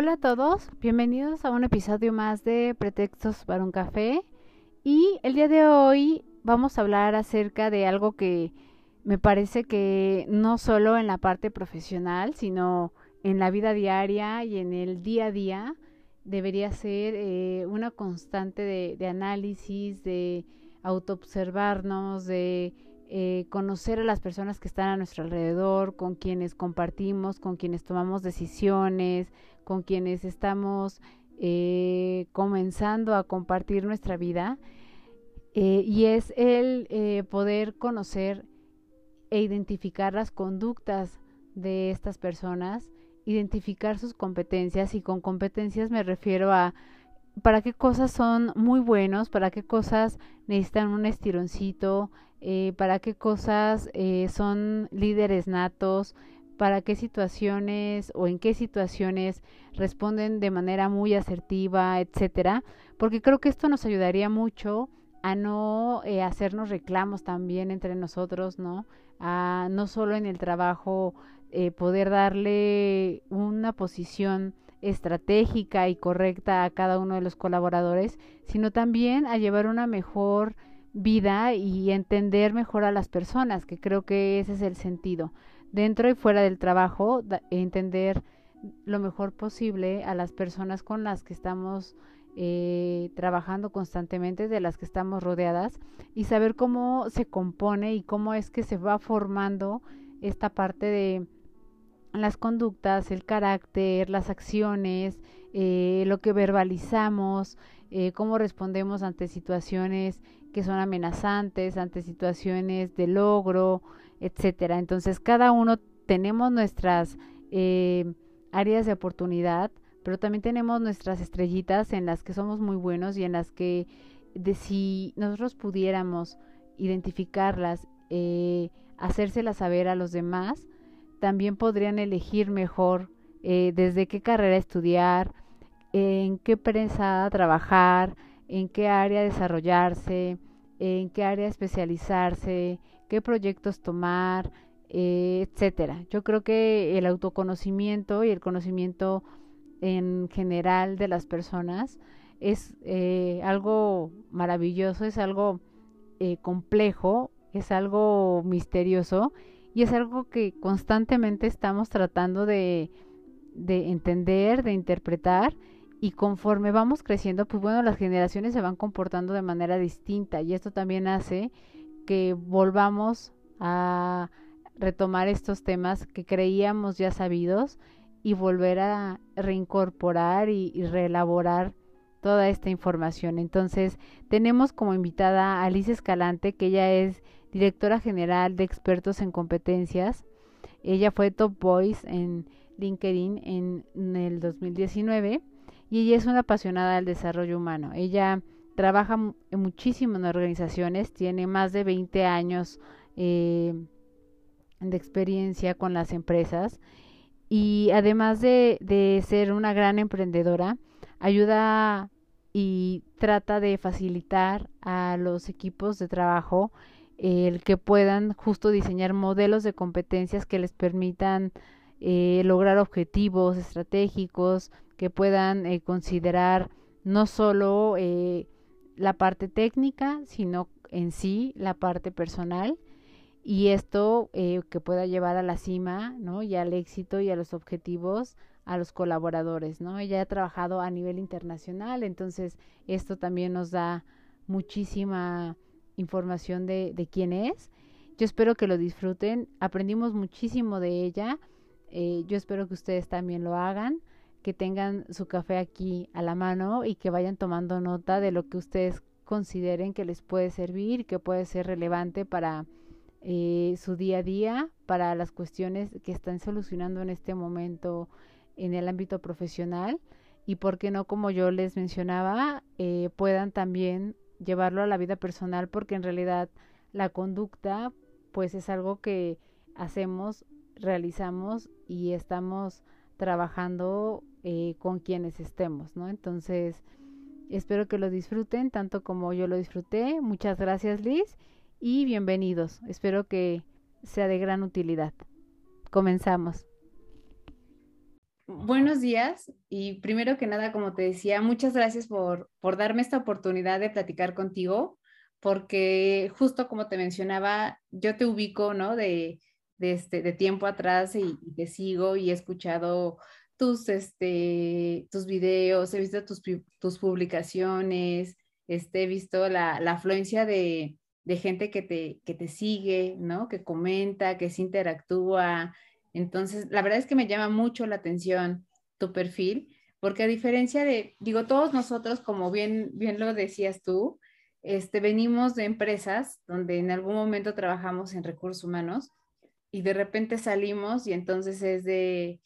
Hola a todos, bienvenidos a un episodio más de Pretextos para un café. Y el día de hoy vamos a hablar acerca de algo que me parece que no solo en la parte profesional, sino en la vida diaria y en el día a día debería ser eh, una constante de, análisis, de autoobservarnos, de eh, conocer a las personas que están a nuestro alrededor, con quienes compartimos, con quienes tomamos decisiones, con quienes estamos eh, comenzando a compartir nuestra vida. y es el poder conocer e identificar las conductas de estas personas identificar sus competencias y con competencias me refiero a para qué cosas son muy buenos, para qué cosas necesitan un estironcito, eh, para qué cosas eh, son líderes natos, para qué situaciones o en qué situaciones responden de manera muy asertiva, etcétera, porque creo que esto nos ayudaría mucho a no eh, hacernos reclamos también entre nosotros, ¿no? A no solo en el trabajo eh, poder darle una posición estratégica y correcta a cada uno de los colaboradores, sino también a llevar una mejor vida y entender mejor a las personas, que creo que ese es el sentido. Dentro y fuera del trabajo, entender lo mejor posible a las personas con las que estamos eh, trabajando constantemente, de las que estamos rodeadas, y saber cómo se compone y cómo es que se va formando esta parte de las conductas, el carácter, las acciones, eh, lo que verbalizamos, eh, cómo respondemos ante situaciones que son amenazantes, ante situaciones de logro, etcétera. Entonces, cada uno tenemos nuestras eh, áreas de oportunidad, pero también tenemos nuestras estrellitas en las que somos muy buenos y en las que de si nosotros pudiéramos identificarlas, hacérselas saber a los demás, también podrían elegir mejor eh, desde qué carrera estudiar, en qué prensa trabajar, en qué área desarrollarse, en qué área especializarse, qué proyectos tomar, eh, etcétera. Yo creo que el autoconocimiento y el conocimiento en general de las personas es eh, algo maravilloso, es algo complejo, es algo misterioso y es algo que constantemente estamos tratando de, de entender, de interpretar y conforme vamos creciendo, pues bueno, las generaciones se van comportando de manera distinta y esto también hace que volvamos a retomar estos temas que creíamos ya sabidos y volver a reincorporar y, y reelaborar toda esta información. Entonces, tenemos como invitada a Alice Escalante, que ella es directora general de expertos en competencias. Ella fue Top Voice en LinkedIn en, el 2019 y ella es una apasionada del desarrollo humano. Ella trabaja muchísimo en organizaciones, tiene más de 20 años eh, de experiencia con las empresas y además de, de ser una gran emprendedora, ayuda y trata de facilitar a los equipos de trabajo el que puedan justo diseñar modelos de competencias que les permitan eh, lograr objetivos estratégicos, que puedan eh, considerar no solo eh, la parte técnica, sino en sí la parte personal y esto que pueda llevar a la cima, ¿no? Y al éxito y a los objetivos a los colaboradores, ¿no? Ella ha trabajado a nivel internacional, entonces esto también nos da muchísima información de, de quién es. Yo espero que lo disfruten. Aprendimos muchísimo de ella. Eh, yo espero que ustedes también lo hagan, que tengan su café aquí a la mano y que vayan tomando nota de lo que ustedes consideren que les puede servir, que puede ser relevante para eh, su día a día, para las cuestiones que están solucionando en este momento en el ámbito profesional y por qué no, como yo les mencionaba, eh, puedan también llevarlo a la vida personal porque en realidad la conducta pues es algo que hacemos, realizamos y estamos trabajando eh, con quienes estemos, ¿no? Entonces, espero que lo disfruten tanto como yo lo disfruté. Muchas gracias Liz y bienvenidos. Espero que sea de gran utilidad. Comenzamos. Buenos días y primero que nada, como te decía, muchas gracias por, por darme esta oportunidad de platicar contigo, porque justo como te mencionaba, yo te ubico, ¿no? De, este, de tiempo atrás y, te sigo y he escuchado tus, este, tus videos, he visto tus, tus publicaciones, este, he visto la, la afluencia de, de gente que te, que te sigue, ¿no? Que comenta, que se interactúa. Entonces, la verdad es que me llama mucho la atención tu perfil, porque a diferencia de, digo, todos nosotros, como bien, bien lo decías tú, este, venimos de empresas donde en algún momento trabajamos en recursos humanos y de repente salimos y entonces es de,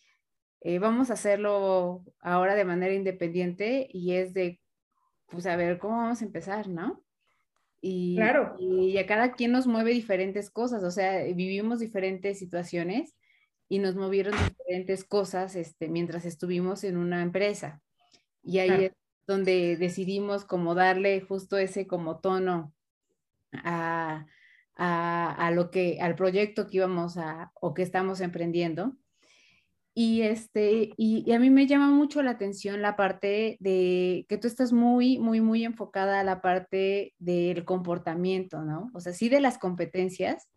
eh, vamos a hacerlo ahora de manera independiente y es de, pues a ver, ¿cómo vamos a empezar, no? Y, claro. y a cada quien nos mueve diferentes cosas, o sea, vivimos diferentes situaciones y nos movieron diferentes cosas este, mientras estuvimos en una empresa. Y ahí es donde decidimos como darle justo ese como tono a, a, lo que, al proyecto que íbamos a o que estamos emprendiendo. Y, este, y, a mí me llama mucho la atención la parte de que tú estás muy, muy, muy enfocada a la parte del comportamiento, ¿no? O sea, sí de las competencias,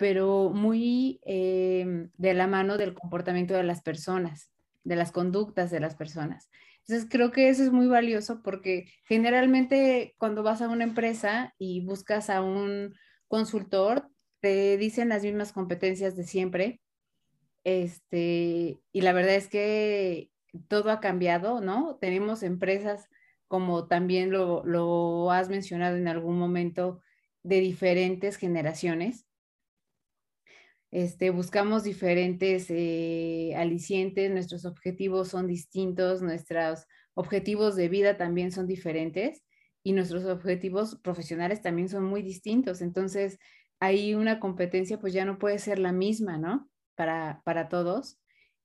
pero muy em, de la mano del comportamiento de las personas, de las conductas de las personas. Entonces, creo que eso es muy valioso porque generalmente cuando vas a una empresa y buscas a un consultor, te dicen las mismas competencias de siempre. Este, y la verdad es que todo ha cambiado, ¿no? Tenemos empresas, como también lo, lo has mencionado en algún momento, de diferentes generaciones. Este, buscamos diferentes eh, alicientes, nuestros objetivos son distintos, nuestros objetivos de vida también son diferentes y nuestros objetivos profesionales también son muy distintos. Entonces, ahí una competencia pues ya no puede ser la misma, ¿no? Para, para todos.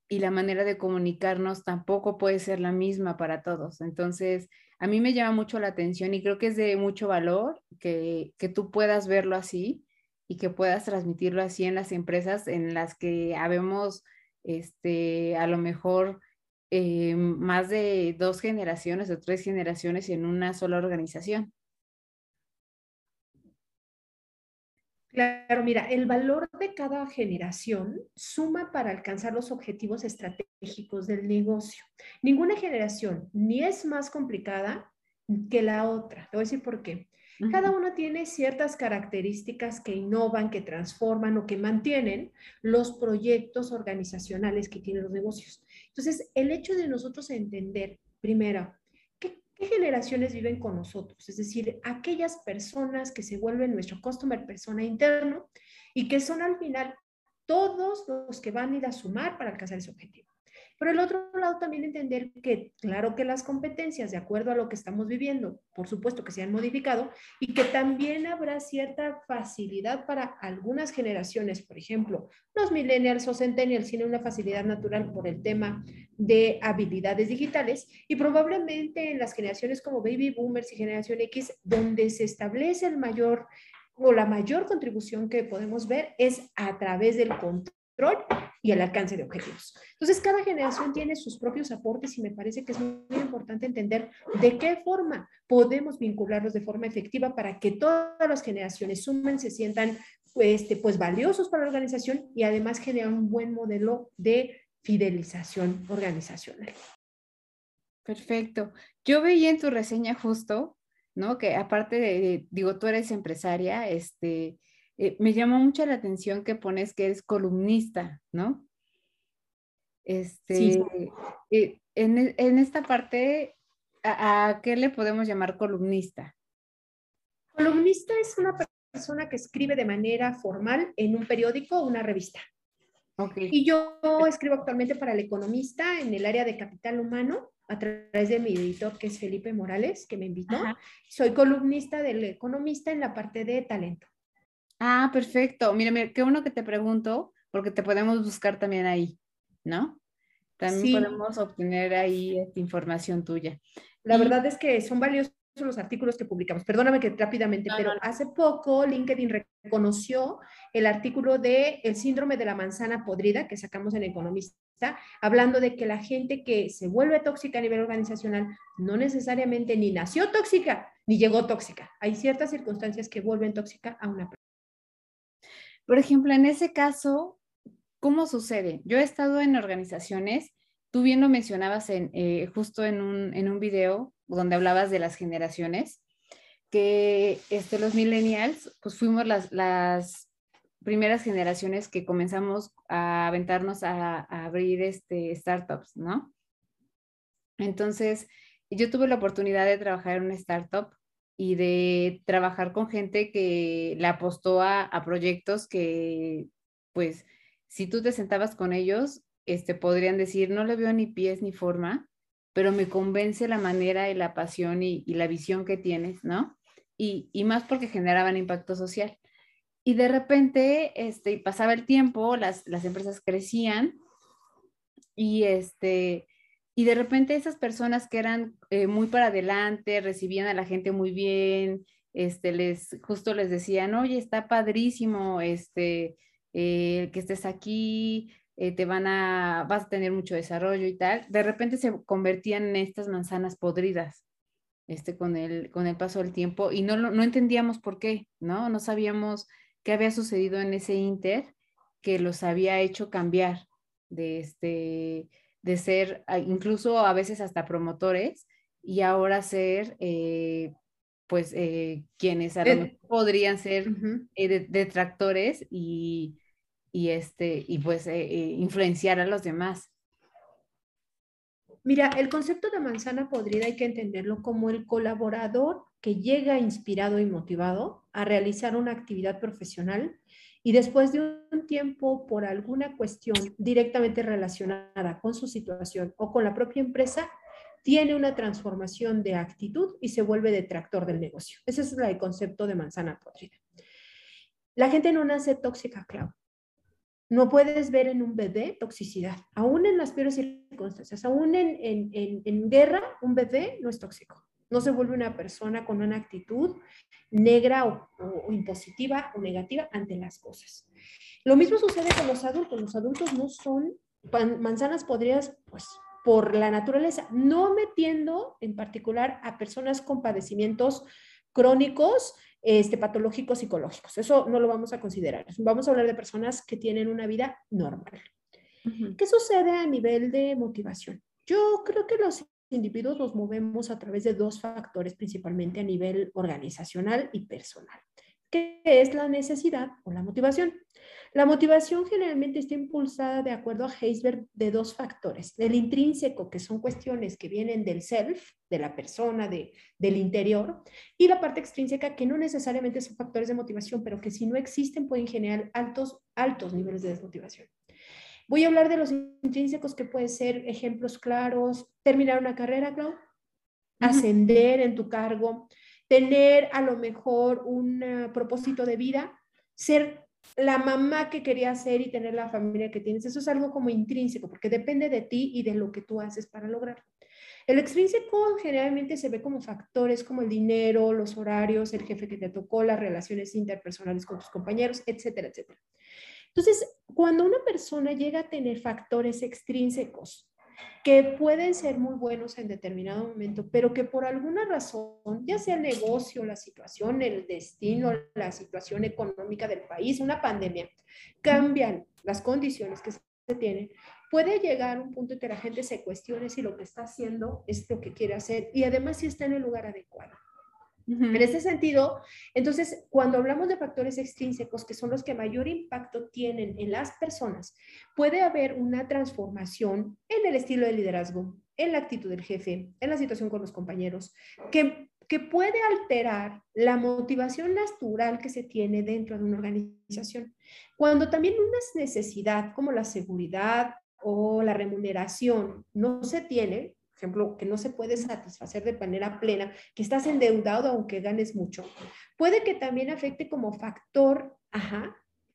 Y la manera de comunicarnos tampoco puede ser la misma para todos. Entonces, a mí me llama mucho la atención y creo que es de mucho valor que, que tú puedas verlo así y que puedas transmitirlo así en las empresas en las que habemos, este, a lo mejor eh, más de dos generaciones o tres generaciones en una sola organización. Claro, mira, el valor de cada generación suma para alcanzar los objetivos estratégicos del negocio. Ninguna generación ni es más complicada que la otra. Te voy a decir por qué. Cada uno tiene ciertas características que innovan, que transforman o que mantienen los proyectos organizacionales que tienen los negocios. Entonces, el hecho de nosotros entender, primero, ¿qué, generaciones viven con nosotros? Es decir, aquellas personas que se vuelven nuestro customer persona interno y que son al final todos los que van a ir a sumar para alcanzar ese objetivo. Por el otro lado, también entender que, claro que las competencias, de acuerdo a lo que estamos viviendo, por supuesto que se han modificado y que también habrá cierta facilidad para algunas generaciones, por ejemplo, los millennials o centennials tienen una facilidad natural por el tema de habilidades digitales y probablemente en las generaciones como baby boomers y generación X, donde se establece el mayor o la mayor contribución que podemos ver es a través del control y el alcance de objetivos. Entonces, cada generación tiene sus propios aportes y me parece que es muy importante entender de qué forma podemos vincularlos de forma efectiva para que todas las generaciones sumen, se sientan este, pues valiosos para la organización y además generar un buen modelo de fidelización organizacional. Perfecto. Yo veía en tu reseña justo, ¿no? Que aparte de, digo, tú eres empresaria, este, eh, me llamó mucho la atención que pones que eres columnista, ¿no? Este, sí. Eh, en, en, esta parte, ¿a, qué le podemos llamar columnista? Columnista es una persona que escribe de manera formal en un periódico o una revista. Y yo escribo actualmente para El Economista en el área de capital humano a través de mi editor que es Felipe Morales, que me invitó. Soy columnista del Economista en la parte de talento. Ah, perfecto. Mira, mira, qué bueno que te pregunto, porque te podemos buscar también ahí, ¿no? También podemos obtener ahí esta información tuya. La verdad es que son valiosos los artículos que publicamos. Perdóname que rápidamente, pero hace poco LinkedIn reconoció el artículo de el síndrome de la manzana podrida que sacamos en Economista, hablando de que la gente que se vuelve tóxica a nivel organizacional no necesariamente ni nació tóxica ni llegó tóxica. Hay ciertas circunstancias que vuelven tóxica a una persona. Por ejemplo, en ese caso, ¿cómo sucede? Yo he estado en organizaciones, tú bien lo mencionabas en, eh, justo en un, en un video donde hablabas de las generaciones, que este, los millennials, pues fuimos las, las primeras generaciones que comenzamos a aventarnos a, a, abrir este, startups, ¿no? Entonces, yo tuve la oportunidad de trabajar en una startup y de trabajar con gente que le apostó a, proyectos que, pues, si tú te sentabas con ellos, este, podrían decir, no le veo ni pies ni forma, pero me convence la manera y la pasión y, y la visión que tienes, ¿no? Y, y, más porque generaban impacto social. Y de repente, este, pasaba el tiempo, las, las empresas crecían y este, y de repente esas personas que eran eh, muy para adelante, recibían a la gente muy bien, este, les, justo les decían, oye, está padrísimo, este, eh, que estés aquí, eh, te van a, vas a tener mucho desarrollo y tal, de repente se convertían en estas manzanas podridas, este, con el, con el paso del tiempo, y no, no entendíamos por qué, ¿no? No sabíamos qué había sucedido en ese inter que los había hecho cambiar de este de ser incluso a veces hasta promotores y ahora ser eh, pues eh, quienes a lo podrían ser eh, detractores y, y, este, y pues influenciar a los demás. Mira, el concepto de manzana podrida hay que entenderlo como el colaborador que llega inspirado y motivado a realizar una actividad profesional y después de un tiempo, por alguna cuestión directamente relacionada con su situación o con la propia empresa, tiene una transformación de actitud y se vuelve detractor del negocio. Ese es el concepto de manzana podrida. La gente no nace tóxica, Clau. No puedes ver en un bebé toxicidad, aún en las peores circunstancias, aún en, en, en guerra, un bebé no es tóxico no se vuelve una persona con una actitud negra o, impositiva o negativa ante las cosas. Lo mismo sucede con los adultos. Los adultos no son manzanas podridas, pues por la naturaleza, no metiendo en particular a personas con padecimientos crónicos, este, patológicos, psicológicos. Eso no lo vamos a considerar. Vamos a hablar de personas que tienen una vida normal. ¿Qué sucede a nivel de motivación? Yo creo que los individuos nos movemos a través de dos factores principalmente a nivel organizacional y personal, que es la necesidad o la motivación. La motivación generalmente está impulsada de acuerdo a Heisberg de dos factores, el intrínseco, que son cuestiones que vienen del self, de la persona, de, del interior, y la parte extrínseca, que no necesariamente son factores de motivación, pero que si no existen pueden generar altos, altos niveles de desmotivación. Voy a hablar de los intrínsecos que pueden ser ejemplos claros, terminar una carrera, Clau, ascender en tu cargo, tener a lo mejor un eh, propósito de vida, ser la mamá que querías ser y tener la familia que tienes. Eso es algo como intrínseco, porque depende de ti y de lo que tú haces para lograrlo. El extrínseco generalmente se ve como factores como el dinero, los horarios, el jefe que te tocó, las relaciones interpersonales con tus compañeros, etcétera, etcétera. Entonces, cuando una persona llega a tener factores extrínsecos que pueden ser muy buenos en determinado momento, pero que por alguna razón, ya sea el negocio, la situación, el destino, la situación económica del país, una pandemia, cambian las condiciones que se tienen, puede llegar un punto en que la gente se cuestione si lo que está haciendo es lo que quiere hacer y además si está en el lugar adecuado. En ese sentido, entonces, cuando hablamos de factores extrínsecos, que son los que mayor impacto tienen en las personas, puede haber una transformación en el estilo de liderazgo, en la actitud del jefe, en la situación con los compañeros, que que puede alterar la motivación natural que se tiene dentro de una organización. Cuando también una necesidad como la seguridad o la remuneración no se tiene, ejemplo, que no se puede satisfacer de manera plena, que estás endeudado aunque ganes mucho, puede que también afecte como factor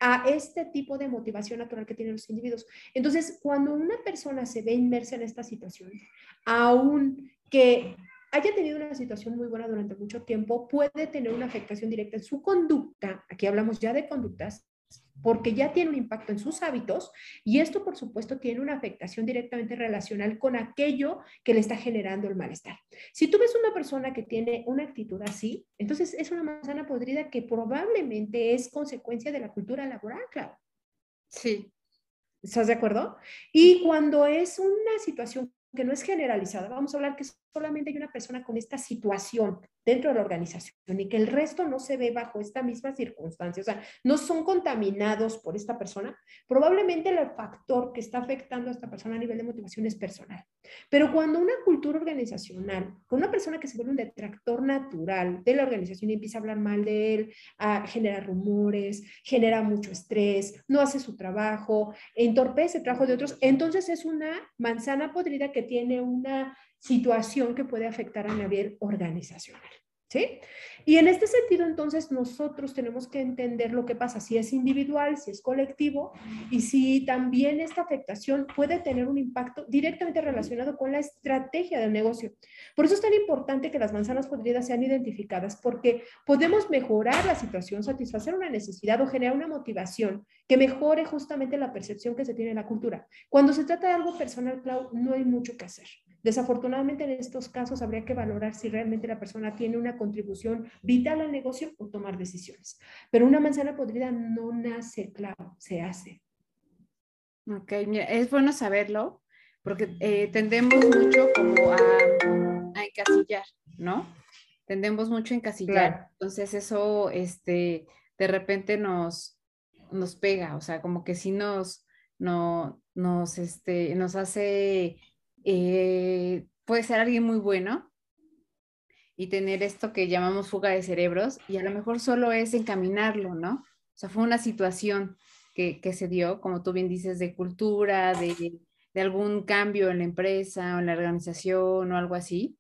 a este tipo de motivación natural que tienen los individuos. Entonces, cuando una persona se ve inmersa en esta situación, aun que haya tenido una situación muy buena durante mucho tiempo, puede tener una afectación directa en su conducta, aquí hablamos ya de conductas, porque ya tiene un impacto en sus hábitos y esto, por supuesto, tiene una afectación directamente relacional con aquello que le está generando el malestar. Si tú ves una persona que tiene una actitud así, entonces es una manzana podrida que probablemente es consecuencia de la cultura laboral, claro. Sí. ¿Estás de acuerdo? Y cuando es una situación que no es generalizada, vamos a hablar que solamente hay una persona con esta situación dentro de la organización y que el resto no se ve bajo esta misma circunstancia, o sea, no son contaminados por esta persona, probablemente el factor que está afectando a esta persona a nivel de motivación es personal. Pero cuando una cultura organizacional, con una persona que se vuelve un detractor natural de la organización y empieza a hablar mal de él, a generar rumores, genera mucho estrés, no hace su trabajo, entorpece el trabajo de otros, entonces es una manzana podrida que tiene una situación que puede afectar a nivel organizacional. ¿Sí? Y en este sentido, entonces, nosotros tenemos que entender lo que pasa, si es individual, si es colectivo, y si también esta afectación puede tener un impacto directamente relacionado con la estrategia del negocio. Por eso es tan importante que las manzanas podridas sean identificadas, porque podemos mejorar la situación, satisfacer una necesidad o generar una motivación que mejore justamente la percepción que se tiene en la cultura. Cuando se trata de algo personal, Clau, no hay mucho que hacer. Desafortunadamente en estos casos habría que valorar si realmente la persona tiene una contribución vital al negocio o tomar decisiones. Pero una manzana podrida no nace, claro, se hace. Ok, es bueno saberlo porque eh, tendemos mucho como a, encasillar, ¿no? Tendemos mucho a encasillar. Entonces eso, este, de repente nos, nos pega, o sea, como que si nos, no, nos, este, nos hace eh, puede ser alguien muy bueno y tener esto que llamamos fuga de cerebros y a lo mejor solo es encaminarlo, ¿no? O sea, fue una situación que, se dio, como tú bien dices, de cultura, de, de, algún cambio en la empresa o en la organización o algo así.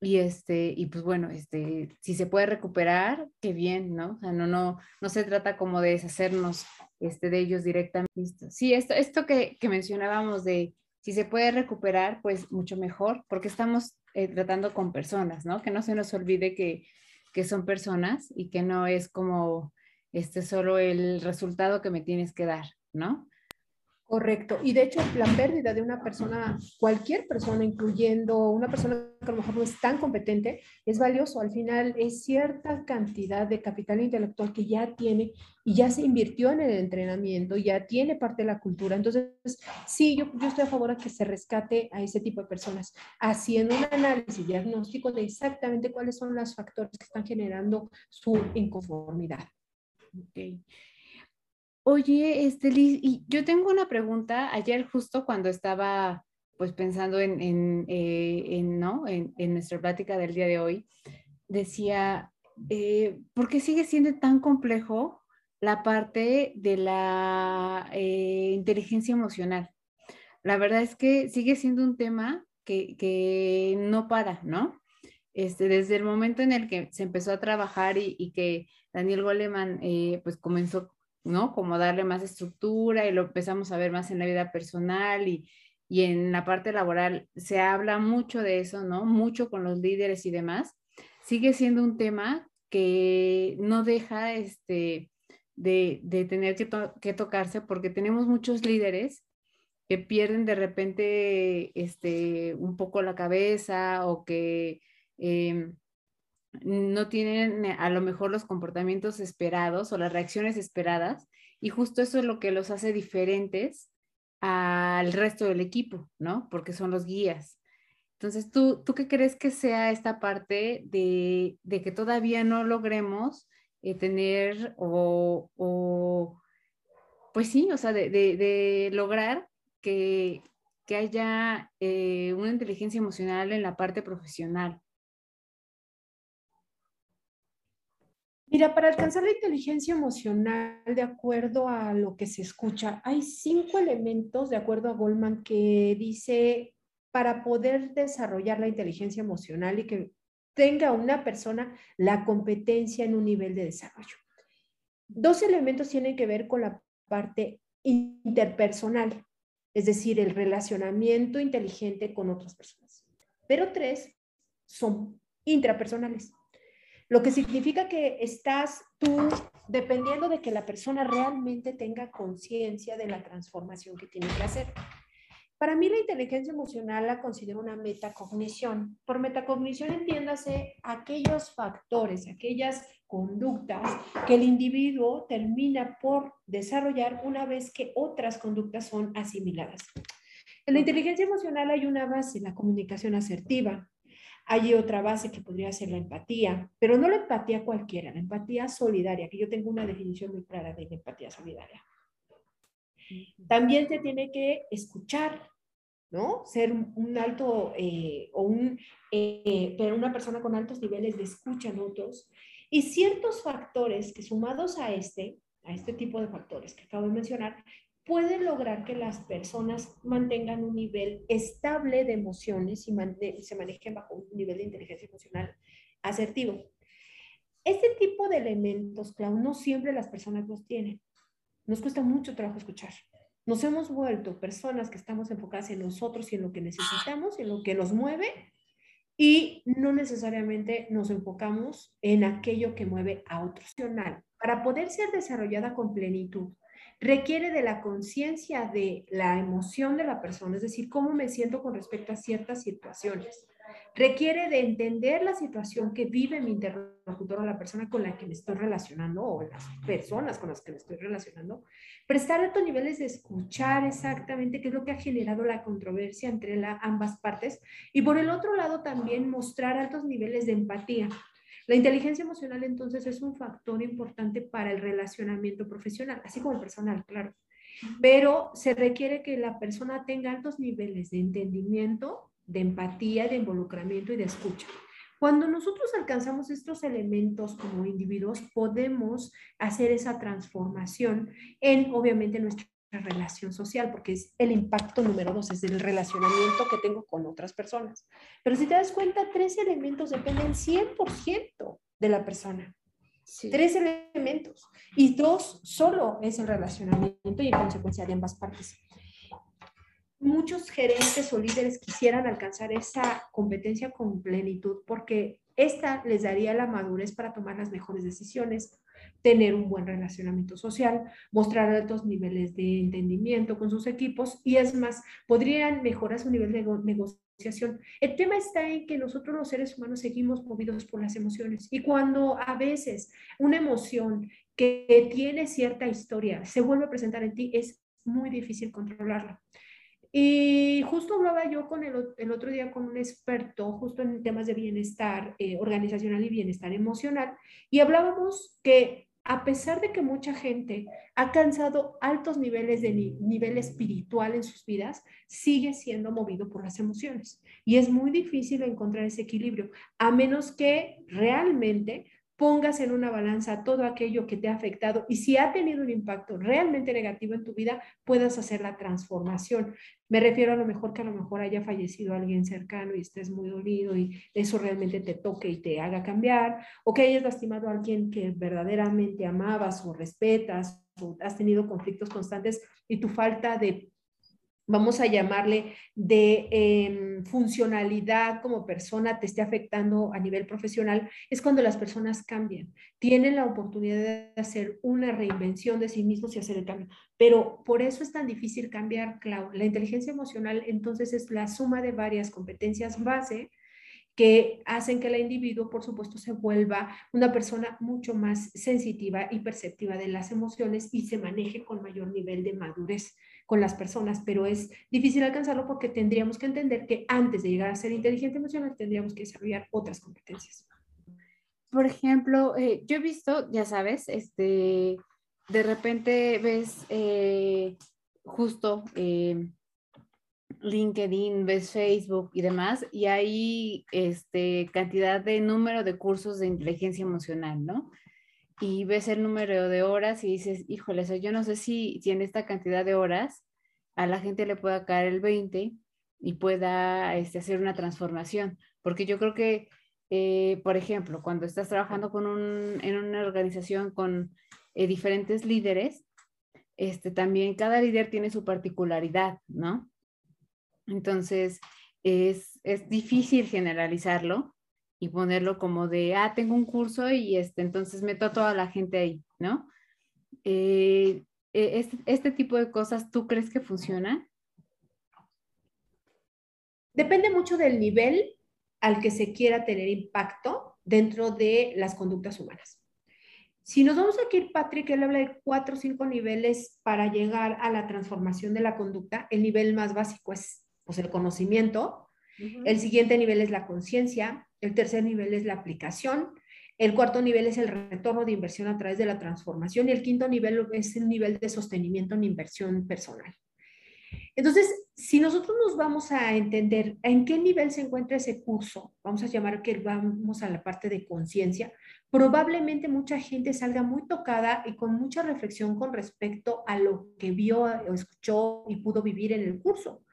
Y este, y pues bueno, este, si se puede recuperar, qué bien, ¿no? O sea, no, no, no se trata como de deshacernos este, de ellos directamente. Sí, esto, esto que, que mencionábamos de, si se puede recuperar, pues mucho mejor, porque estamos eh, tratando con personas, ¿no? Que no se nos olvide que, que son personas y que no es como este solo el resultado que me tienes que dar, ¿no? Correcto. Y de hecho, la pérdida de una persona, cualquier persona, incluyendo una persona que a lo mejor no es tan competente, es valioso. Al final es cierta cantidad de capital intelectual que ya tiene y ya se invirtió en el entrenamiento, ya tiene parte de la cultura. Entonces, sí, yo, yo estoy a favor de que se rescate a ese tipo de personas, haciendo un análisis diagnóstico de exactamente cuáles son los factores que están generando su inconformidad. Okay. Oye, este, y yo tengo una pregunta. Ayer justo cuando estaba pues pensando en, en, eh, ¿no? En, nuestra plática del día de hoy, decía, eh, ¿por qué sigue siendo tan complejo la parte de la eh, inteligencia emocional? La verdad es que sigue siendo un tema que, no para, ¿no? Este, desde el momento en el que se empezó a trabajar y, y que Daniel Goleman pues comenzó ¿no? Como darle más estructura y lo empezamos a ver más en la vida personal y, en la parte laboral se habla mucho de eso, ¿no? Mucho con los líderes y demás. Sigue siendo un tema que no deja este, de, tener que, tocarse porque tenemos muchos líderes que pierden de repente este, un poco la cabeza o que em, no tienen eh, a lo mejor los comportamientos esperados o las reacciones esperadas y justo eso es lo que los hace diferentes al resto del equipo, ¿no? Porque son los guías. Entonces, ¿tú, tú qué crees que sea esta parte de, que todavía no logremos eh, tener o, pues sí, o sea, de, lograr que, haya eh, una inteligencia emocional en la parte profesional? Mira, para alcanzar la inteligencia emocional, de acuerdo a lo que se escucha, hay cinco elementos, de acuerdo a Goldman, que dice para poder desarrollar la inteligencia emocional y que tenga una persona la competencia en un nivel de desarrollo. Dos elementos tienen que ver con la parte interpersonal, es decir, el relacionamiento inteligente con otras personas. Pero tres son intrapersonales, lo que significa que estás tú dependiendo de que la persona realmente tenga conciencia de la transformación que tiene que hacer. Para mí la inteligencia emocional la considero una metacognición. Por metacognición entiéndase aquellos factores, aquellas conductas que el individuo termina por desarrollar una vez que otras conductas son asimiladas. En la inteligencia emocional hay una base, la comunicación asertiva. Hay otra base que podría ser la empatía, pero no la empatía cualquiera, la empatía solidaria, que yo tengo una definición muy clara de la empatía solidaria. También se tiene que escuchar, ¿no? Ser un, alto eh, o un, eh, pero una persona con altos niveles de escucha en otros. Y ciertos factores que sumados a este, a este tipo de factores que acabo de mencionar, pueden lograr que las personas mantengan un nivel estable de emociones y se manejen bajo un nivel de inteligencia emocional asertivo. Este tipo de elementos, Clau, no siempre las personas los tienen. Nos cuesta mucho trabajo escuchar. Nos hemos vuelto personas que estamos enfocadas en nosotros y en lo que necesitamos, en lo que nos mueve, y no necesariamente nos enfocamos en aquello que mueve a otros. Para poder ser desarrollada con plenitud, requiere de la conciencia de la emoción de la persona, es decir, cómo me siento con respecto a ciertas situaciones requiere de entender la situación que vive mi interlocutor o la persona con la que me estoy relacionando o las personas con las que me estoy relacionando, prestar altos niveles de escuchar exactamente qué es lo que ha generado la controversia entre la, ambas partes y por el otro lado también mostrar altos niveles de empatía. La inteligencia emocional entonces es un factor importante para el relacionamiento profesional, así como personal, claro. Pero se requiere que la persona tenga altos niveles de entendimiento de empatía, de involucramiento y de escucha. Cuando nosotros alcanzamos estos elementos como individuos, podemos hacer esa transformación en, obviamente, nuestra relación social, porque es el impacto número dos, es el relacionamiento que tengo con otras personas. Pero si te das cuenta, tres elementos dependen 100% de la persona. Tres elementos. Y dos solo es el relacionamiento y en consecuencia de ambas partes muchos gerentes o líderes quisieran alcanzar esa competencia con plenitud porque esta les daría la madurez para tomar las mejores decisiones, tener un buen relacionamiento social, mostrar altos niveles de entendimiento con sus equipos y es más, podrían mejorar su nivel de negociación. El tema está en que nosotros los seres humanos seguimos movidos por las emociones y cuando a veces una emoción que tiene cierta historia se vuelve a presentar en ti, es muy difícil controlarla. Y justo hablaba yo con el, el, otro día con un experto justo en temas de bienestar eh, organizacional y bienestar emocional y hablábamos que a pesar de que mucha gente ha alcanzado altos niveles de nivel espiritual en sus vidas, sigue siendo movido por las emociones. Y es muy difícil encontrar ese equilibrio, a menos que realmente pongas en una balanza todo aquello que te ha afectado y si ha tenido un impacto realmente negativo en tu vida, puedas hacer la transformación. Me refiero a lo mejor que a lo mejor haya fallecido alguien cercano y estés muy dolido y eso realmente te toque y te haga cambiar, o que hayas lastimado a alguien que verdaderamente amabas o respetas, o has tenido conflictos constantes y tu falta de vamos a llamarle, de em, funcionalidad como persona te esté afectando a nivel profesional, es cuando las personas cambian, tienen la oportunidad de hacer una reinvención de sí mismos y hacer el cambio. Pero por eso es tan difícil cambiar, Clau. La inteligencia emocional entonces es la suma de varias competencias base que hacen que el individuo, por supuesto, se vuelva una persona mucho más sensitiva y perceptiva de las emociones y se maneje con mayor nivel de madurez con las personas, pero es difícil alcanzarlo porque tendríamos que entender que antes de llegar a ser inteligente emocional tendríamos que desarrollar otras competencias. Por ejemplo, eh, yo he visto, ya sabes, este, de repente ves eh, justo eh, LinkedIn, ves Facebook y demás, y hay este, cantidad de número de cursos de inteligencia emocional, ¿no? Y ves el número de horas y dices, híjole, yo no sé si, si en esta cantidad de horas a la gente le pueda caer el 20 y pueda este, hacer una transformación. Porque yo creo que, eh, por ejemplo, cuando estás trabajando con un, en una organización con eh, diferentes líderes, este, también cada líder tiene su particularidad, ¿no? Entonces, es, es difícil generalizarlo y ponerlo como de, ah, tengo un curso y este, entonces meto a toda la gente ahí, ¿no? Eh, este, este, tipo de cosas, ¿tú crees que funciona? Depende mucho del nivel al que se quiera tener impacto dentro de las conductas humanas. Si nos vamos aquí, Patrick, él habla de cuatro o cinco niveles para llegar a la transformación de la conducta. El nivel más básico es pues, el conocimiento. El siguiente nivel es la conciencia. El tercer nivel es la aplicación. El cuarto nivel es el retorno de inversión a través de la transformación. Y el quinto nivel es el nivel de sostenimiento en inversión personal. Entonces, si nosotros nos vamos a entender en qué nivel se encuentra ese curso, vamos a llamar que vamos a la parte de conciencia, probablemente mucha gente salga muy tocada y con mucha reflexión con respecto a lo que vio escuchó y pudo vivir en el curso.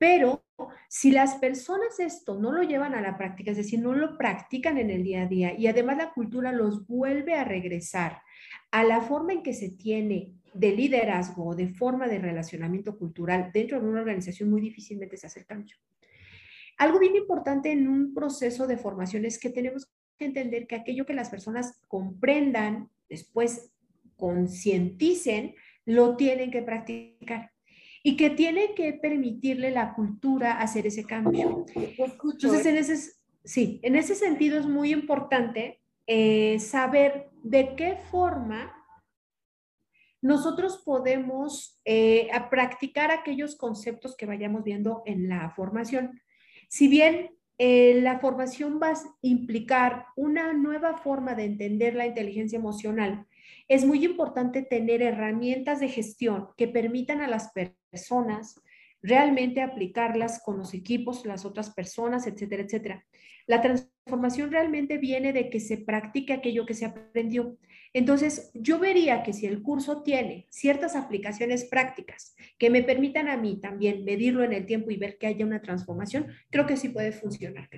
Pero si las personas esto no lo llevan a la práctica, es decir, no lo practican en el día a día y además la cultura los vuelve a regresar a la forma en que se tiene de liderazgo o de forma de relacionamiento cultural dentro de una organización, muy difícilmente se hace el cambio. Algo bien importante en un proceso de formación es que tenemos que entender que aquello que las personas comprendan, después concienticen, lo tienen que practicar y que tiene que permitirle la cultura hacer ese cambio. Entonces, en ese, sí, en ese sentido es muy importante eh, saber de qué forma nosotros podemos eh, practicar aquellos conceptos que vayamos viendo en la formación. Si bien eh, la formación va a implicar una nueva forma de entender la inteligencia emocional, es muy importante tener herramientas de gestión que permitan a las personas realmente aplicarlas con los equipos, las otras personas, etcétera, etcétera. La transformación realmente viene de que se practique aquello que se aprendió. Entonces, yo vería que si el curso tiene ciertas aplicaciones prácticas que me permitan a mí también medirlo en el tiempo y ver que haya una transformación, creo que sí puede funcionar.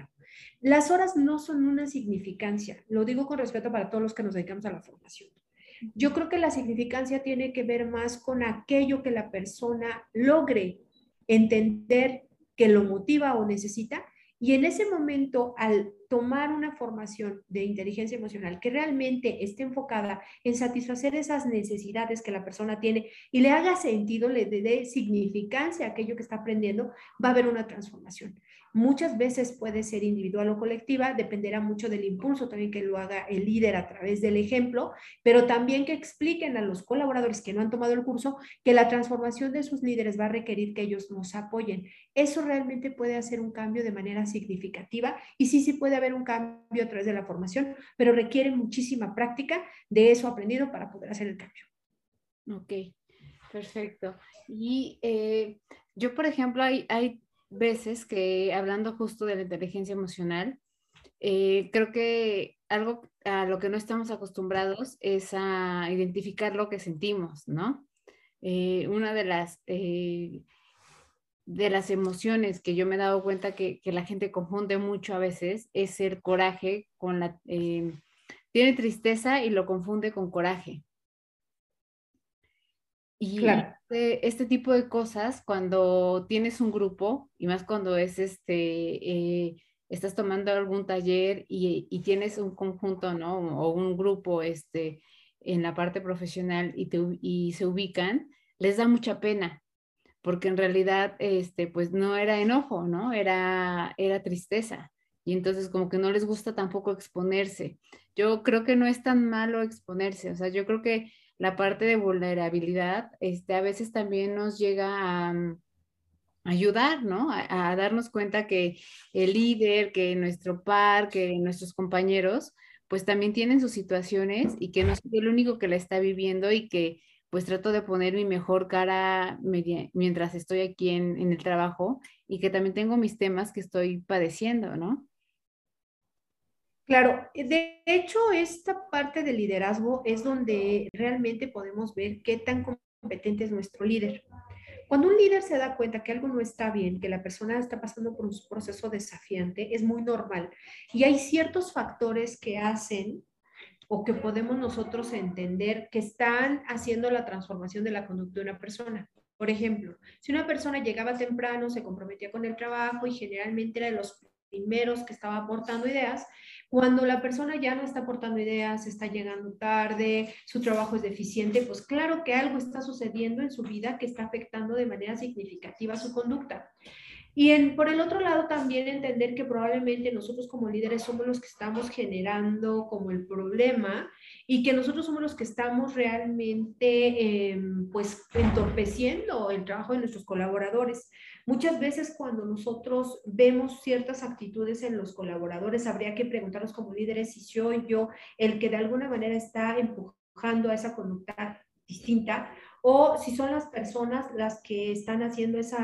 Las horas no son una significancia, lo digo con respeto para todos los que nos dedicamos a la formación. Yo creo que la significancia tiene que ver más con aquello que la persona logre entender que lo motiva o necesita. Y en ese momento, al tomar una formación de inteligencia emocional que realmente esté enfocada en satisfacer esas necesidades que la persona tiene y le haga sentido, le dé significancia a aquello que está aprendiendo, va a haber una transformación. Muchas veces puede ser individual o colectiva, dependerá mucho del impulso también que lo haga el líder a través del ejemplo, pero también que expliquen a los colaboradores que no han tomado el curso que la transformación de sus líderes va a requerir que ellos nos apoyen. Eso realmente puede hacer un cambio de manera significativa y sí, sí puede haber un cambio a través de la formación, pero requiere muchísima práctica de eso aprendido para poder hacer el cambio. Ok, perfecto. Y eh, yo, por ejemplo, hay, hay veces que hablando justo de la inteligencia emocional, eh, creo que algo a lo que no estamos acostumbrados es a identificar lo que sentimos, ¿no? Eh, una de las, de las emociones que yo me he dado cuenta que, que, la gente confunde mucho a veces es el coraje con la... tiene tristeza y lo confunde con coraje. Y claro. Este, este, tipo de cosas, cuando tienes un grupo, y más cuando es este, eh, estás tomando algún taller y, y, tienes un conjunto, ¿no? O un grupo este, en la parte profesional y, te, y se ubican, les da mucha pena, porque en realidad, este, pues no era enojo, ¿no? Era, era tristeza. Y entonces como que no les gusta tampoco exponerse. Yo creo que no es tan malo exponerse, o sea, yo creo que la parte de vulnerabilidad, este, a veces también nos llega a mm, ayudar, ¿no? A, darnos cuenta que el líder, que nuestro par, que nuestros compañeros, pues también tienen sus situaciones y que no soy el único que la está viviendo y que pues trato de poner mi mejor cara mientras estoy aquí en, el trabajo y que también tengo mis temas que estoy padeciendo, ¿no? Claro, de hecho, esta parte del liderazgo es donde realmente podemos ver qué tan competente es nuestro líder. Cuando un líder se da cuenta que algo no está bien, que la persona está pasando por un proceso desafiante, es muy normal. Y hay ciertos factores que hacen o que podemos nosotros entender que están haciendo la transformación de la conducta de una persona. Por ejemplo, si una persona llegaba temprano, se comprometía con el trabajo y generalmente era de los primeros que estaba aportando ideas, cuando la persona ya no está aportando ideas, está llegando tarde, su trabajo es deficiente, pues claro que algo está sucediendo en su vida que está afectando de manera significativa su conducta. Y en, por el otro lado, también entender que probablemente nosotros como líderes somos los que estamos generando como el problema y que nosotros somos los que estamos realmente em, pues entorpeciendo el trabajo de nuestros colaboradores. Muchas veces cuando nosotros vemos ciertas actitudes en los colaboradores, habría que preguntarnos como líderes si soy yo el que de alguna manera está empujando a esa conducta distinta o si son las personas las que están haciendo ese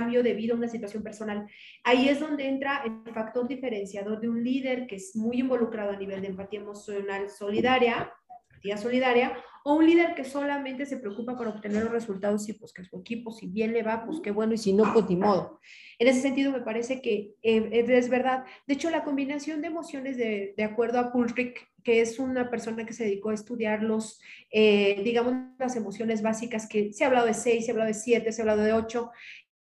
cambio debido a una situación personal. Ahí es donde entra el factor diferenciador de un líder que es muy involucrado a nivel de empatía emocional solidaria, empatía solidaria, o un líder que solamente se preocupa por obtener los resultados y pues que su equipo, si bien le va, pues qué bueno, y si no, pues ni modo. En ese sentido, me parece que eh, es verdad. De hecho, la combinación de emociones, de, de acuerdo a Pulrick, que es una persona que se dedicó a estudiar los, eh, digamos, las emociones básicas, que se ha hablado de seis, se ha hablado de siete, se ha hablado de ocho,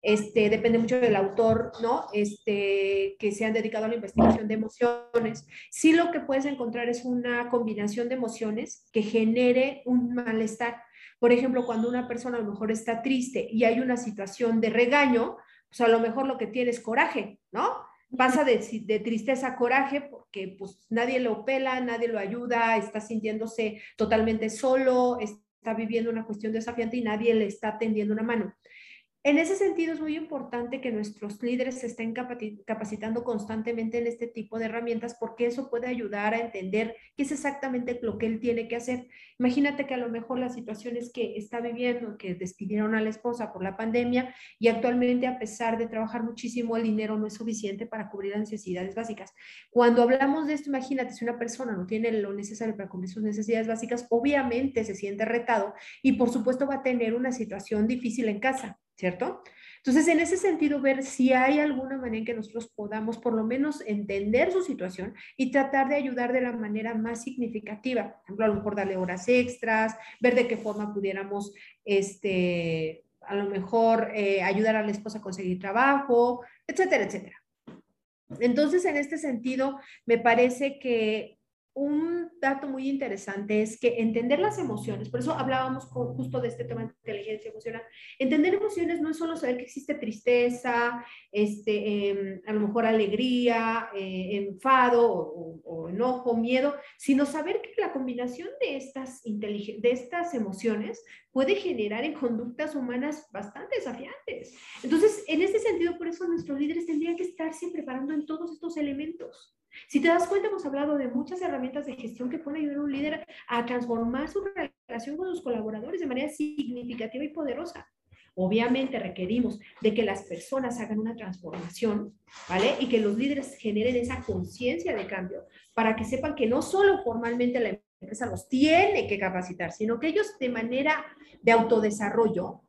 este, depende mucho del autor, ¿no? Este, que se han dedicado a la investigación de emociones. Sí lo que puedes encontrar es una combinación de emociones que genere un malestar. Por ejemplo, cuando una persona a lo mejor está triste y hay una situación de regaño, pues a lo mejor lo que tiene es coraje, ¿no? Pasa de, de tristeza a coraje porque pues nadie lo pela, nadie lo ayuda, está sintiéndose totalmente solo, está viviendo una cuestión desafiante y nadie le está tendiendo una mano. En ese sentido, es muy importante que nuestros líderes se estén capacitando constantemente en este tipo de herramientas porque eso puede ayudar a entender qué es exactamente lo que él tiene que hacer. Imagínate que a lo mejor la situación es que está viviendo, que despidieron a la esposa por la pandemia y actualmente a pesar de trabajar muchísimo, el dinero no es suficiente para cubrir las necesidades básicas. Cuando hablamos de esto, imagínate si una persona no tiene lo necesario para cubrir sus necesidades básicas, obviamente se siente retado y por supuesto va a tener una situación difícil en casa. ¿Cierto? Entonces, en ese sentido, ver si hay alguna manera en que nosotros podamos por lo menos entender su situación y tratar de ayudar de la manera más significativa. Por ejemplo, a lo mejor darle horas extras, ver de qué forma pudiéramos, este, a lo mejor eh, ayudar a la esposa a conseguir trabajo, etcétera, etcétera. Entonces, en este sentido, me parece que un dato muy interesante es que entender las emociones, por eso hablábamos justo de este tema de inteligencia emocional, entender emociones no es solo saber que existe tristeza, este, em, a lo mejor alegría, eh, enfado o, enojo, miedo, sino saber que la combinación de estas, de estas emociones puede generar en conductas humanas bastante desafiantes. Entonces, en este sentido, por eso nuestros líderes tendrían que estarse preparando en todos estos elementos. Si te das cuenta, hemos hablado de muchas herramientas de gestión que pueden ayudar a un líder a transformar su relación con sus colaboradores de manera significativa y poderosa. Obviamente requerimos de que las personas hagan una transformación, ¿vale? Y que los líderes generen esa conciencia de cambio para que sepan que no solo formalmente la empresa los tiene que capacitar, sino que ellos de manera de autodesarrollo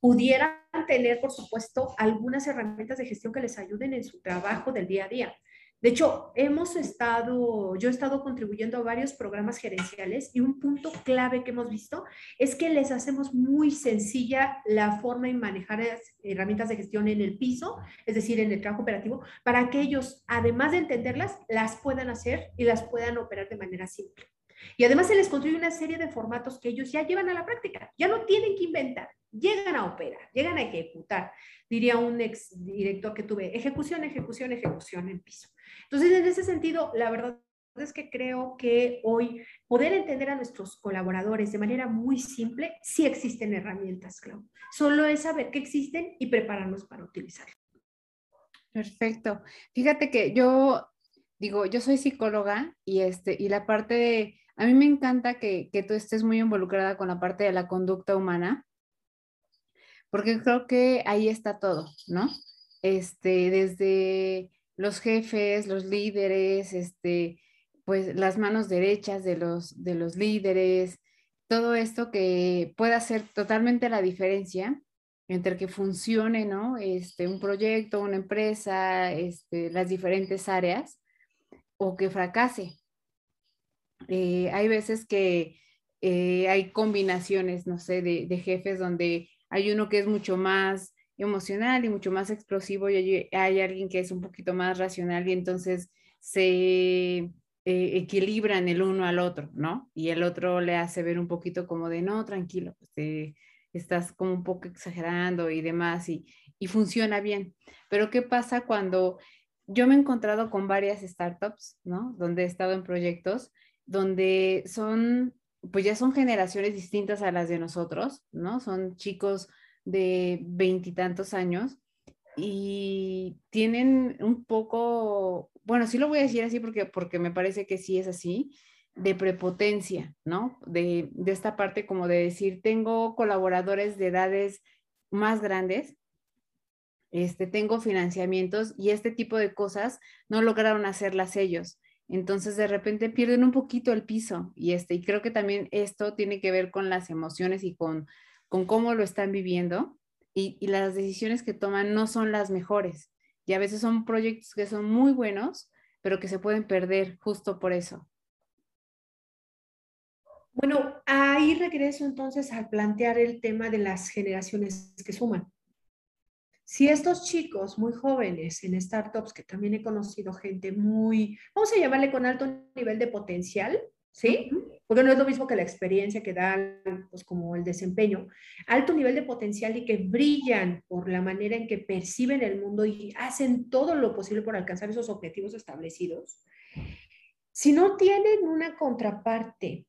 pudieran tener, por supuesto, algunas herramientas de gestión que les ayuden en su trabajo del día a día. De hecho, hemos estado, yo he estado contribuyendo a varios programas gerenciales y un punto clave que hemos visto es que les hacemos muy sencilla la forma de manejar herramientas de gestión en el piso, es decir, en el trabajo operativo, para que ellos, además de entenderlas, las puedan hacer y las puedan operar de manera simple. Y además se les construye una serie de formatos que ellos ya llevan a la práctica, ya no tienen que inventar, llegan a operar, llegan a ejecutar. Diría un ex director que tuve, ejecución, ejecución, ejecución en piso. Entonces, en ese sentido, la verdad es que creo que hoy poder entender a nuestros colaboradores de manera muy simple, sí existen herramientas, Clau. Solo es saber que existen y prepararnos para utilizarlas. Perfecto. Fíjate que yo digo, yo soy psicóloga y este y la parte de a mí me encanta que, que tú estés muy involucrada con la parte de la conducta humana porque creo que ahí está todo, ¿no? Este, desde los jefes, los líderes, este, pues las manos derechas de los, de los líderes, todo esto que pueda hacer totalmente la diferencia entre que funcione, ¿no? Este, un proyecto, una empresa, este, las diferentes áreas, o que fracase. Eh, hay veces que eh, hay combinaciones, no sé, de, de, jefes donde hay uno que es mucho más emocional y mucho más explosivo y hay, hay alguien que es un poquito más racional y entonces se eh, equilibran el uno al otro, ¿no? Y el otro le hace ver un poquito como de, no, tranquilo, pues eh, estás como un poco exagerando y demás, y, y funciona bien. Pero ¿qué pasa cuando yo me he encontrado con varias startups, ¿no? Donde he estado en proyectos donde son, pues ya son generaciones distintas a las de nosotros, ¿no? Son chicos de veintitantos años y tienen un poco bueno, sí lo voy a decir así porque, porque me parece que sí es así, de prepotencia, ¿no? De, de esta parte como de decir, tengo colaboradores de edades más grandes, este, tengo financiamientos y este tipo de cosas no lograron hacerlas ellos. Entonces de repente pierden un poquito el piso y este y creo que también esto tiene que ver con las emociones y con, con cómo lo están viviendo y, y las decisiones que toman no son las mejores. Y a veces son proyectos que son muy buenos, pero que se pueden perder justo por eso. Bueno, ahí regreso entonces al plantear el tema de las generaciones que suman. Si estos chicos muy jóvenes en startups, que también he conocido gente muy, vamos a llamarle con alto nivel de potencial, ¿sí? Porque no es lo mismo que la experiencia que dan, pues como el desempeño, alto nivel de potencial y que brillan por la manera en que perciben el mundo y hacen todo lo posible por alcanzar esos objetivos establecidos. Si no tienen una contraparte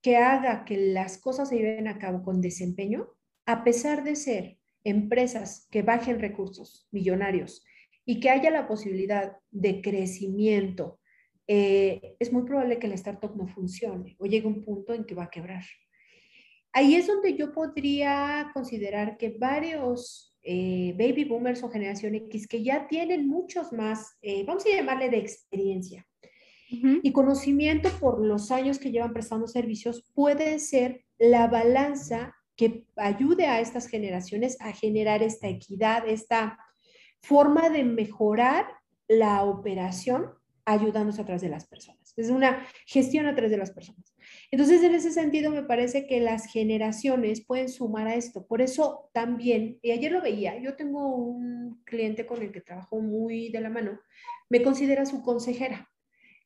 que haga que las cosas se lleven a cabo con desempeño, a pesar de ser empresas que bajen recursos millonarios y que haya la posibilidad de crecimiento eh, es muy probable que la startup no funcione o llegue a un punto en que va a quebrar. Ahí es donde yo podría considerar que varios eh, baby boomers o generación X que ya tienen muchos más, eh, vamos a llamarle de experiencia y conocimiento por los años que llevan prestando servicios, puede ser la balanza que ayude a estas generaciones a generar esta equidad, esta forma de mejorar la operación ayudándose a través de las personas. Es una gestión a través de las personas. Entonces, en ese sentido, me parece que las generaciones pueden sumar a esto. Por eso también, y ayer lo veía, yo tengo un cliente con el que trabajo muy de la mano, me considera su consejera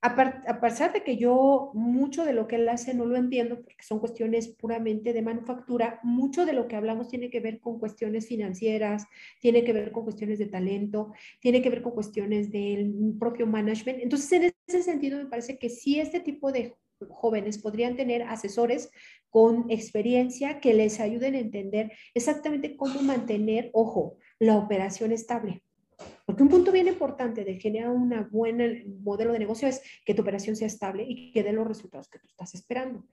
a, pesar de que yo mucho de lo que él hace no lo entiendo, porque son cuestiones puramente de manufactura, mucho de lo que hablamos tiene que ver con cuestiones financieras, tiene que ver con cuestiones de talento, tiene que ver con cuestiones del propio management. Entonces, en ese sentido, me parece que sí este tipo de jóvenes podrían tener asesores con experiencia que les ayuden a entender exactamente cómo mantener, ojo, la operación estable. Porque un punto bien importante de generar un buen modelo de negocio es que tu operación sea estable y que dé los resultados que tú estás esperando.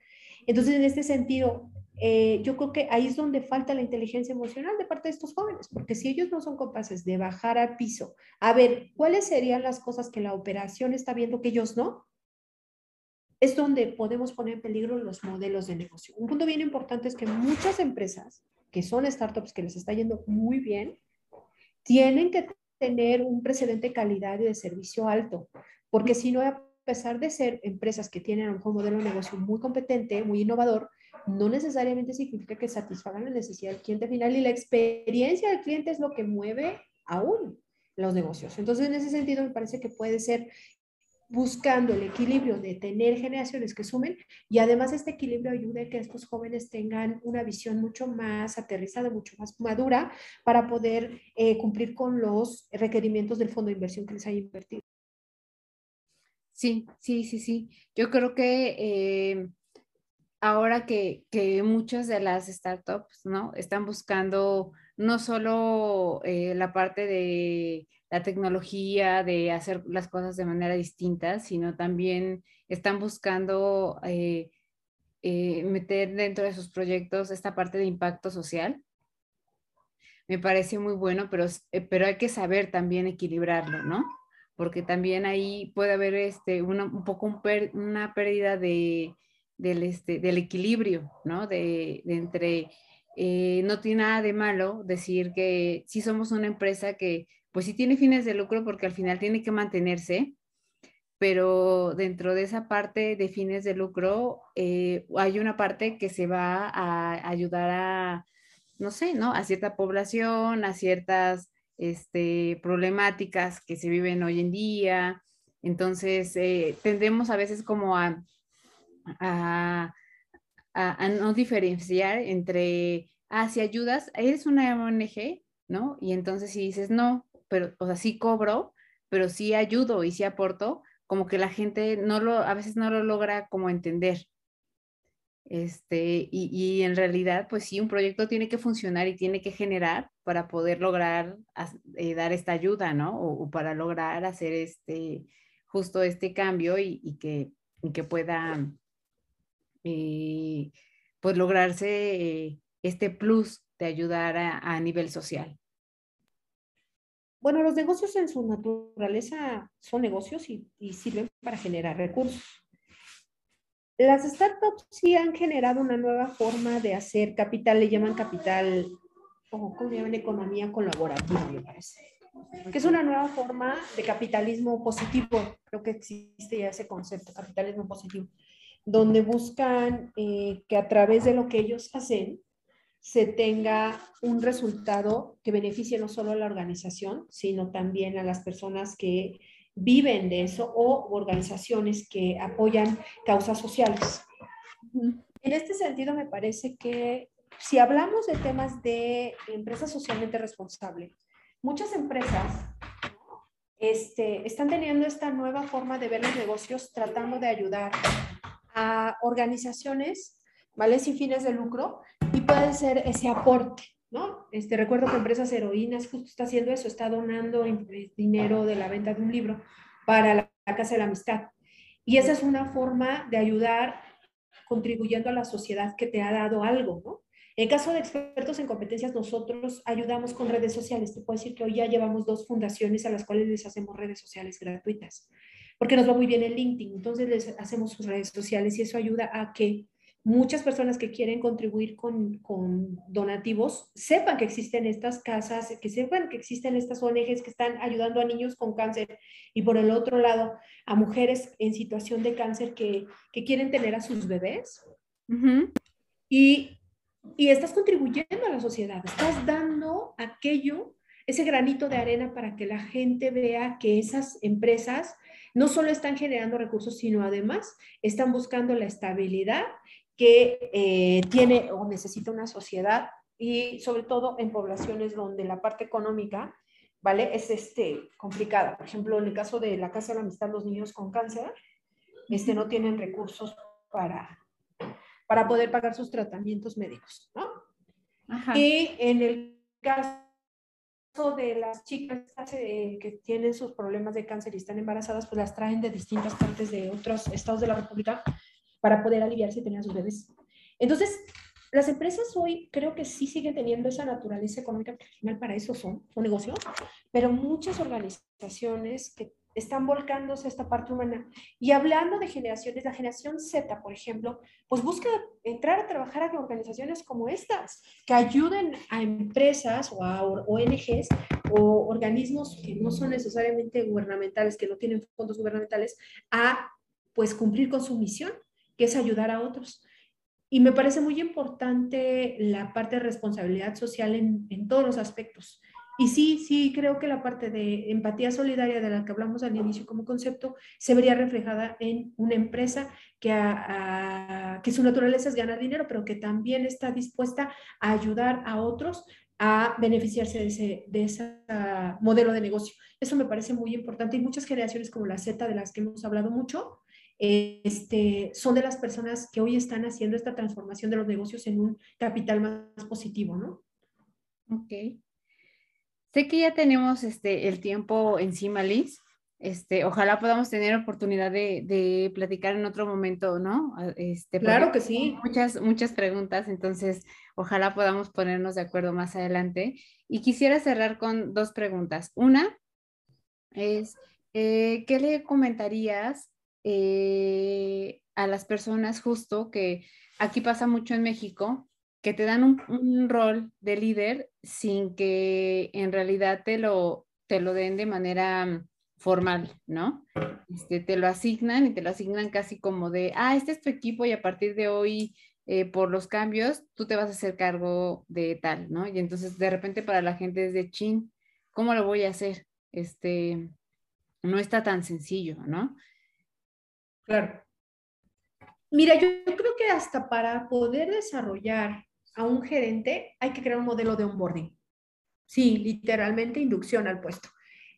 Entonces, en este sentido, eh, yo creo que ahí es donde falta la inteligencia emocional de parte de estos jóvenes, porque si ellos no son capaces de bajar al piso, a ver cuáles serían las cosas que la operación está viendo que ellos no, es donde podemos poner en peligro los modelos de negocio. Un punto bien importante es que muchas empresas que son startups que les está yendo muy bien, tienen que tener un precedente de calidad y de servicio alto, porque si no, a pesar de ser empresas que tienen un modelo de negocio muy competente, muy innovador, no necesariamente significa que satisfagan la necesidad del cliente final y la experiencia del cliente es lo que mueve aún los negocios. Entonces, en ese sentido, me parece que puede ser buscando el equilibrio de tener generaciones que sumen y además este equilibrio ayude a que estos jóvenes tengan una visión mucho más aterrizada, mucho más madura para poder eh, cumplir con los requerimientos del fondo de inversión que les haya invertido. Sí, sí, sí, sí. Yo creo que eh, ahora que, que, muchas de las startups, ¿no? Están buscando no solo eh, la parte de la tecnología, de hacer las cosas de manera distinta, sino también están buscando eh, eh, meter dentro de sus proyectos esta parte de impacto social. Me parece muy bueno, pero, eh, pero hay que saber también equilibrarlo, ¿no? porque también ahí puede haber este, un poco una pérdida de, del, este, del equilibrio, ¿no? De, entre, eh, no tiene nada de malo decir que sí somos una empresa que pues sí tiene fines de lucro porque al final tiene que mantenerse, pero dentro de esa parte de fines de lucro eh, hay una parte que se va a ayudar a, no sé, ¿no? A cierta población, a ciertas este, problemáticas que se viven hoy en día. Entonces, eh, tendemos a veces como a, a, no diferenciar entre, ah, si ayudas, eres una ONG, ¿no? Y entonces si dices, no, pero, o sea, sí cobro, pero sí ayudo y sí aporto, como que la gente no lo, a veces no lo logra como entender. Este, y, en realidad, pues sí, un proyecto tiene que funcionar y tiene que generar para poder lograr eh, dar esta ayuda, ¿no? O, para lograr hacer este, justo este cambio y, que, que, pueda, eh, pues lograrse este plus de ayudar a, nivel social. Bueno, los negocios en su naturaleza son negocios y sirven para generar recursos. Las startups sí han generado una nueva forma de hacer capital, le llaman capital, o como llaman economía colaborativa, me parece, que es una nueva forma de capitalismo positivo, creo que existe ya ese concepto, capitalismo positivo, donde buscan eh, que a través de lo que ellos hacen se tenga un resultado que beneficie no solo a la organización, sino también a las personas que viven de eso o organizaciones que apoyan causas sociales. En este sentido, me parece que si hablamos de temas de empresa socialmente responsable, muchas empresas este, están teniendo esta nueva forma de ver los negocios tratando de ayudar a organizaciones, ¿vale? Sin fines de lucro puede ser ese aporte. ¿no? Este, recuerdo que Empresas Heroínas justo está haciendo eso, está donando dinero de la venta de un libro para la, Casa de la Amistad. Y esa es una forma de ayudar contribuyendo a la sociedad que te ha dado algo, ¿no? En caso de expertos en competencias, nosotros ayudamos con redes sociales. Te puedo decir que hoy ya llevamos dos fundaciones a las cuales les hacemos redes sociales gratuitas, porque nos va muy bien el LinkedIn. Entonces les hacemos sus redes sociales y eso ayuda a que muchas personas que quieren contribuir con, donativos sepan que existen estas casas, que sepan que existen estas ONGs que están ayudando a niños con cáncer y por el otro lado a mujeres en situación de cáncer que, quieren tener a sus bebés. y, y estás contribuyendo a la sociedad, estás dando aquello, ese granito de arena para que la gente vea que esas empresas no solo están generando recursos, sino además están buscando la estabilidad que eh, tiene o necesita una sociedad y sobre todo en poblaciones donde la parte económica, ¿vale? Es este, complicada. Por ejemplo, en el caso de la Casa de la Amistad, los niños con cáncer, este, no tienen recursos para, para poder pagar sus tratamientos médicos, ¿no? Y en el caso de las chicas eh, que tienen sus problemas de cáncer y están embarazadas, pues las traen de distintas partes de otros estados de la República para poder aliviarse y tener a sus bebés. Entonces, las empresas hoy creo que sí siguen teniendo esa naturaleza económica, porque al final para eso son, un negocio, pero muchas organizaciones que están volcándose a esta parte humana. Y hablando de generaciones, la generación Z, por ejemplo, pues busca entrar a trabajar a organizaciones como estas, que ayuden a empresas o a ONGs o organismos que no son necesariamente gubernamentales, que no tienen fondos gubernamentales, a pues cumplir con su misión que es ayudar a otros. Y me parece muy importante la parte de responsabilidad social en, en todos los aspectos. Y sí, sí, creo que la parte de empatía solidaria de la que hablamos al inicio como concepto se vería reflejada en una empresa que, que su naturaleza es ganar dinero, pero que también está dispuesta a ayudar a otros a beneficiarse de ese, de ese modelo de negocio. Eso me parece muy importante y muchas generaciones como la Z de las que hemos hablado mucho, este, son de las personas que hoy están haciendo esta transformación de los negocios en un capital más positivo, ¿no? Ok. Sé que ya tenemos este, el tiempo encima, Liz. Este, ojalá podamos tener oportunidad de, de platicar en otro momento, ¿no? Este, claro que sí. Muchas, muchas preguntas, entonces ojalá podamos ponernos de acuerdo más adelante. Y quisiera cerrar con dos preguntas. Una es, eh, ¿qué le comentarías eh, a las personas justo que aquí pasa mucho en México, que te dan un, rol de líder sin que en realidad te lo, te lo den de manera formal, ¿no? Este, te lo asignan y te lo asignan casi como de, ah, este es tu equipo y a partir de hoy, eh, por los cambios, tú te vas a hacer cargo de tal, ¿no? Y entonces de repente para la gente es de chin, ¿cómo lo voy a hacer? Este, no está tan sencillo, ¿no? Claro. Mira, yo creo que hasta para poder desarrollar a un gerente hay que crear un modelo de onboarding. Sí, literalmente inducción al puesto.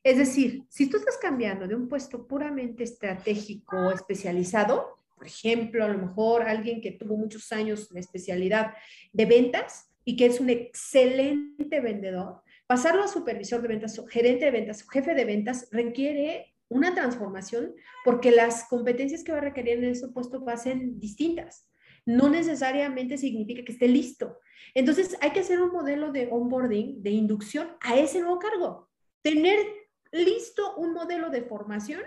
Es decir, si tú estás cambiando de un puesto puramente estratégico o especializado, por ejemplo, a lo mejor alguien que tuvo muchos años de especialidad de ventas y que es un excelente vendedor, pasarlo a supervisor de ventas, gerente de ventas o jefe de ventas requiere una transformación porque las competencias que va a requerir en ese puesto va a ser distintas. No necesariamente significa que esté listo. Entonces hay que hacer un modelo de onboarding, de inducción a ese nuevo cargo. Tener listo un modelo de formación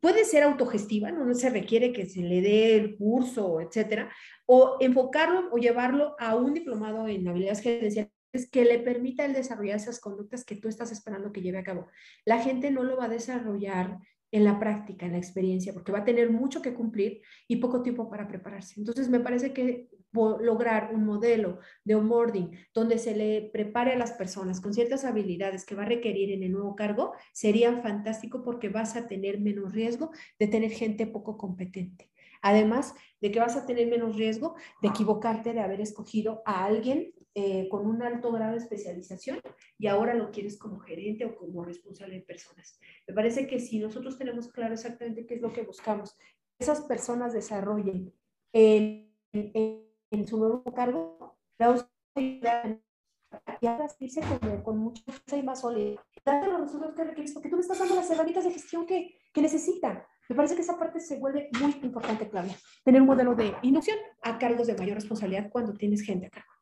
puede ser autogestiva, no se requiere que se le dé el curso, etcétera, o enfocarlo o llevarlo a un diplomado en habilidades gerenciales que le permita el desarrollar esas conductas que tú estás esperando que lleve a cabo. La gente no lo va a desarrollar en la práctica, en la experiencia, porque va a tener mucho que cumplir y poco tiempo para prepararse. Entonces, me parece que lograr un modelo de onboarding donde se le prepare a las personas con ciertas habilidades que va a requerir en el nuevo cargo sería fantástico porque vas a tener menos riesgo de tener gente poco competente. Además de que vas a tener menos riesgo de equivocarte de haber escogido a alguien eh, con un alto grado de especialización y ahora lo quieres como gerente o como responsable de personas. Me parece que si nosotros tenemos claro exactamente qué es lo que buscamos, esas personas desarrollen en, en, su nuevo cargo la y ahora irse con, con mucha fuerza y más sólida. Date los resultados que requieres porque tú le estás dando las herramientas de gestión que, que necesitan. Me parece que esa parte se vuelve muy importante, Claudia. Tener un modelo de inducción a cargos de mayor responsabilidad cuando tienes gente a cargo.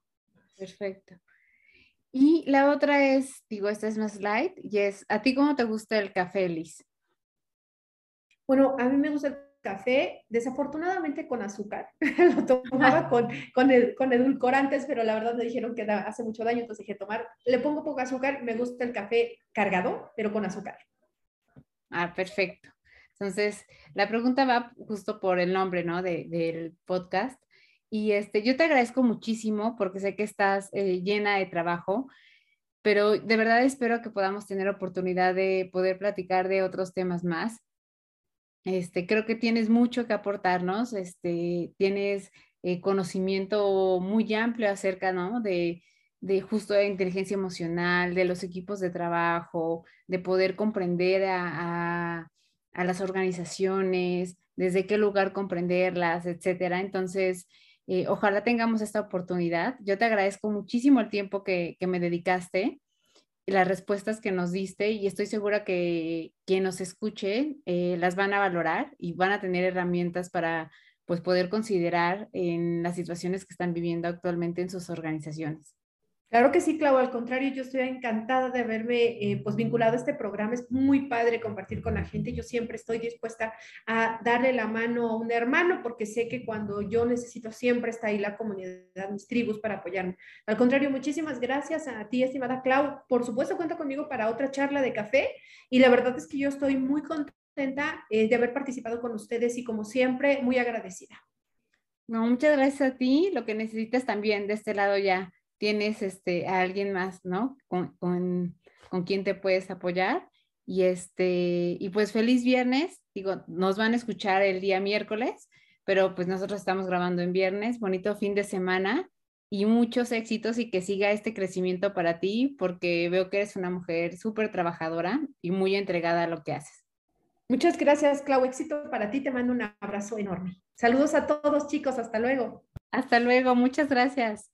Perfecto. Y la otra es, digo, esta es más light, y es, ¿a ti cómo te gusta el café, Liz? Bueno, a mí me gusta el café, desafortunadamente con azúcar. Lo tomaba con, con, el, con edulcorantes, pero la verdad me dijeron que hace mucho daño, entonces dije tomar. Le pongo poco azúcar, me gusta el café cargado, pero con azúcar. Ah, perfecto. Entonces, la pregunta va justo por el nombre, ¿no? De, del podcast. Y este, yo te agradezco muchísimo porque sé que estás eh, llena de trabajo, pero de verdad espero que podamos tener oportunidad de poder platicar de otros temas más. Este, creo que tienes mucho que aportarnos, este, tienes eh, conocimiento muy amplio acerca, ¿no? De, de justo de inteligencia emocional, de los equipos de trabajo, de poder comprender a, a, a las organizaciones, desde qué lugar comprenderlas, etcétera. Entonces, eh, ojalá tengamos esta oportunidad. Yo te agradezco muchísimo el tiempo que, me dedicaste, las respuestas que nos diste y estoy segura que quien nos escuche eh, las van a valorar y van a tener herramientas para pues, poder considerar en las situaciones que están viviendo actualmente en sus organizaciones. Claro que sí, Clau, al contrario, yo estoy encantada de haberme eh, pues vinculado a este programa, es muy padre compartir con la gente, yo siempre estoy dispuesta a darle la mano a un hermano porque sé que cuando yo necesito siempre está ahí la comunidad, mis tribus para apoyarme. Al contrario, muchísimas gracias a ti, estimada Clau, por supuesto cuenta conmigo para otra charla de café y la verdad es que yo estoy muy contenta eh, de haber participado con ustedes y como siempre, muy agradecida. Muchas gracias a ti, lo que necesitas también de este lado ya tienes este, a alguien más, ¿no? Con, con, con quien te puedes apoyar. Y, este, y pues feliz viernes. Digo, nos van a escuchar el día miércoles, pero pues nosotros estamos grabando en viernes. Bonito fin de semana y muchos éxitos y que siga este crecimiento para ti, porque veo que eres una mujer súper trabajadora y muy entregada a lo que haces. Muchas gracias, Clau. Éxito para ti. Te mando un abrazo enorme. Saludos a todos, chicos. Hasta luego. Hasta luego. Muchas gracias.